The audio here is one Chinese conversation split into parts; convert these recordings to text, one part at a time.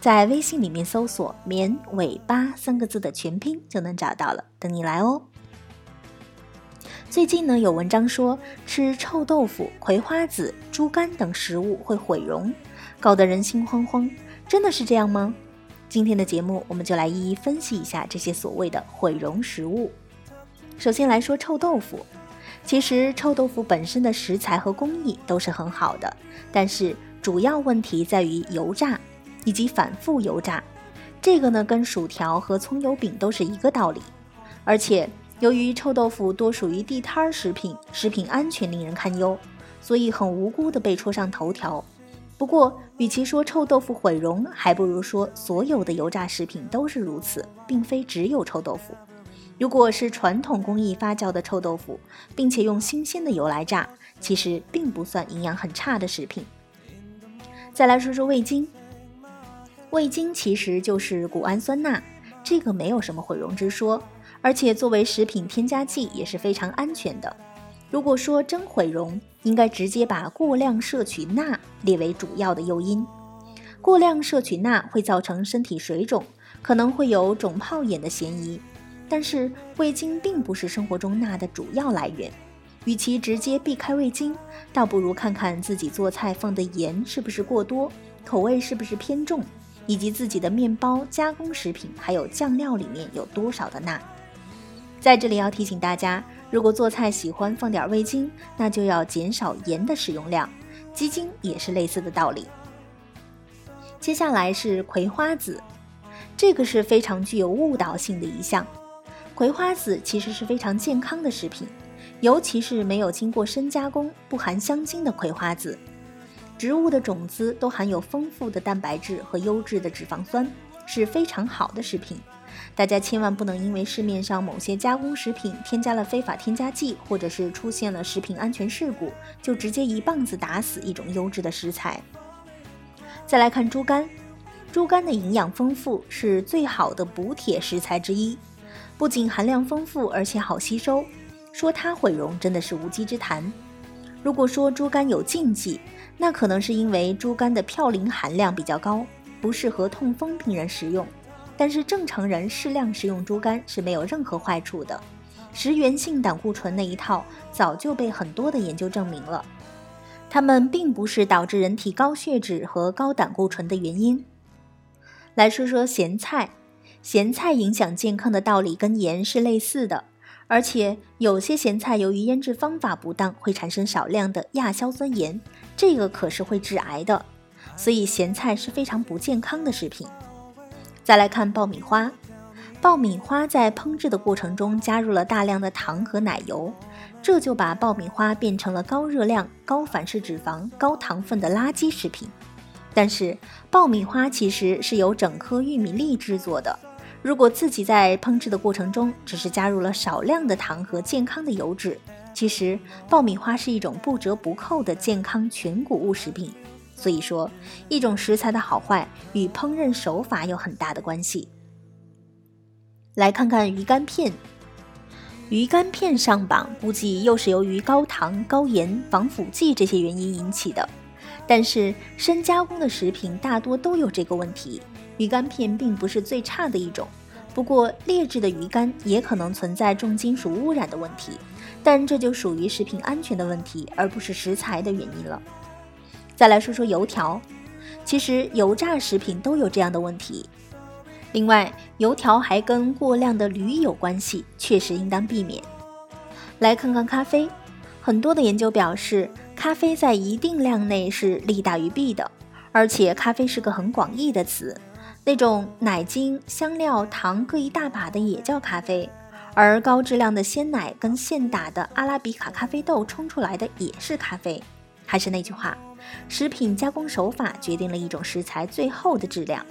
在微信里面搜索“绵尾巴”三个字的全拼就能找到了，等你来哦。最近呢，有文章说吃臭豆腐、葵花籽、猪肝等食物会毁容，搞得人心慌慌。真的是这样吗？今天的节目我们就来一一分析一下这些所谓的毁容食物。首先来说臭豆腐，其实臭豆腐本身的食材和工艺都是很好的，但是主要问题在于油炸。以及反复油炸，这个呢跟薯条和葱油饼都是一个道理。而且由于臭豆腐多属于地摊儿食品，食品安全令人堪忧，所以很无辜的被戳上头条。不过，与其说臭豆腐毁容，还不如说所有的油炸食品都是如此，并非只有臭豆腐。如果是传统工艺发酵的臭豆腐，并且用新鲜的油来炸，其实并不算营养很差的食品。再来说说味精。味精其实就是谷氨酸钠，这个没有什么毁容之说，而且作为食品添加剂也是非常安全的。如果说真毁容，应该直接把过量摄取钠列为主要的诱因。过量摄取钠会造成身体水肿，可能会有肿泡眼的嫌疑。但是味精并不是生活中钠的主要来源，与其直接避开味精，倒不如看看自己做菜放的盐是不是过多，口味是不是偏重。以及自己的面包、加工食品还有酱料里面有多少的钠？在这里要提醒大家，如果做菜喜欢放点味精，那就要减少盐的使用量。鸡精也是类似的道理。接下来是葵花籽，这个是非常具有误导性的一项。葵花籽其实是非常健康的食品，尤其是没有经过深加工、不含香精的葵花籽。植物的种子都含有丰富的蛋白质和优质的脂肪酸，是非常好的食品。大家千万不能因为市面上某些加工食品添加了非法添加剂，或者是出现了食品安全事故，就直接一棒子打死一种优质的食材。再来看猪肝，猪肝的营养丰富，是最好的补铁食材之一，不仅含量丰富，而且好吸收。说它毁容真的是无稽之谈。如果说猪肝有禁忌，那可能是因为猪肝的嘌呤含量比较高，不适合痛风病人食用。但是正常人适量食用猪肝是没有任何坏处的。食源性胆固醇那一套早就被很多的研究证明了，它们并不是导致人体高血脂和高胆固醇的原因。来说说咸菜，咸菜影响健康的道理跟盐是类似的。而且有些咸菜由于腌制方法不当，会产生少量的亚硝酸盐，这个可是会致癌的。所以咸菜是非常不健康的食品。再来看爆米花，爆米花在烹制的过程中加入了大量的糖和奶油，这就把爆米花变成了高热量、高反式脂肪、高糖分的垃圾食品。但是爆米花其实是由整颗玉米粒制作的。如果自己在烹制的过程中只是加入了少量的糖和健康的油脂，其实爆米花是一种不折不扣的健康全谷物食品。所以说，一种食材的好坏与烹饪手法有很大的关系。来看看鱼干片，鱼干片上榜，估计又是由于高糖、高盐、防腐剂这些原因引起的。但是深加工的食品大多都有这个问题。鱼肝片并不是最差的一种，不过劣质的鱼肝也可能存在重金属污染的问题，但这就属于食品安全的问题，而不是食材的原因了。再来说说油条，其实油炸食品都有这样的问题。另外，油条还跟过量的铝有关系，确实应当避免。来看看咖啡，很多的研究表示，咖啡在一定量内是利大于弊的，而且咖啡是个很广义的词。那种奶精、香料、糖各一大把的也叫咖啡，而高质量的鲜奶跟现打的阿拉比卡咖啡豆冲出来的也是咖啡。还是那句话，食品加工手法决定了一种食材最后的质量。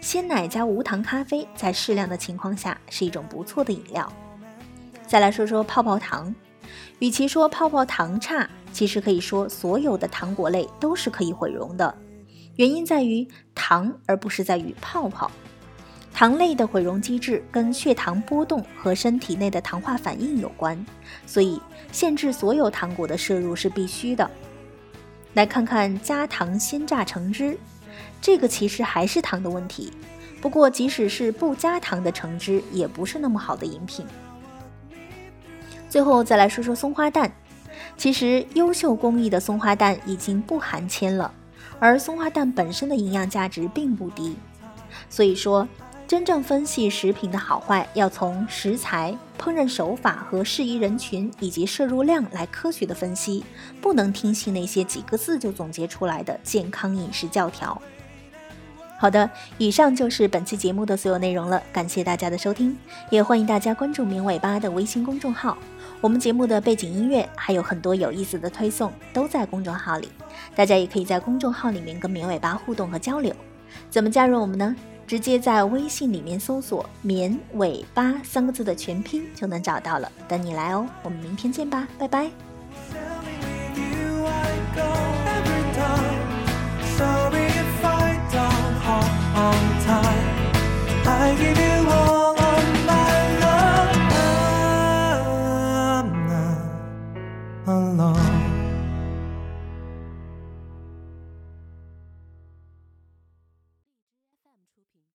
鲜奶加无糖咖啡在适量的情况下是一种不错的饮料。再来说说泡泡糖，与其说泡泡糖差，其实可以说所有的糖果类都是可以毁容的。原因在于糖，而不是在于泡泡。糖类的毁容机制跟血糖波动和身体内的糖化反应有关，所以限制所有糖果的摄入是必须的。来看看加糖鲜榨橙汁，这个其实还是糖的问题。不过即使是不加糖的橙汁，也不是那么好的饮品。最后再来说说松花蛋，其实优秀工艺的松花蛋已经不含铅了。而松花蛋本身的营养价值并不低，所以说，真正分析食品的好坏，要从食材、烹饪手法和适宜人群以及摄入量来科学的分析，不能听信那些几个字就总结出来的健康饮食教条。好的，以上就是本期节目的所有内容了，感谢大家的收听，也欢迎大家关注“明尾巴”的微信公众号。我们节目的背景音乐还有很多有意思的推送都在公众号里，大家也可以在公众号里面跟绵尾巴互动和交流。怎么加入我们呢？直接在微信里面搜索“绵尾巴”三个字的全拼就能找到了，等你来哦。我们明天见吧，拜拜。I give you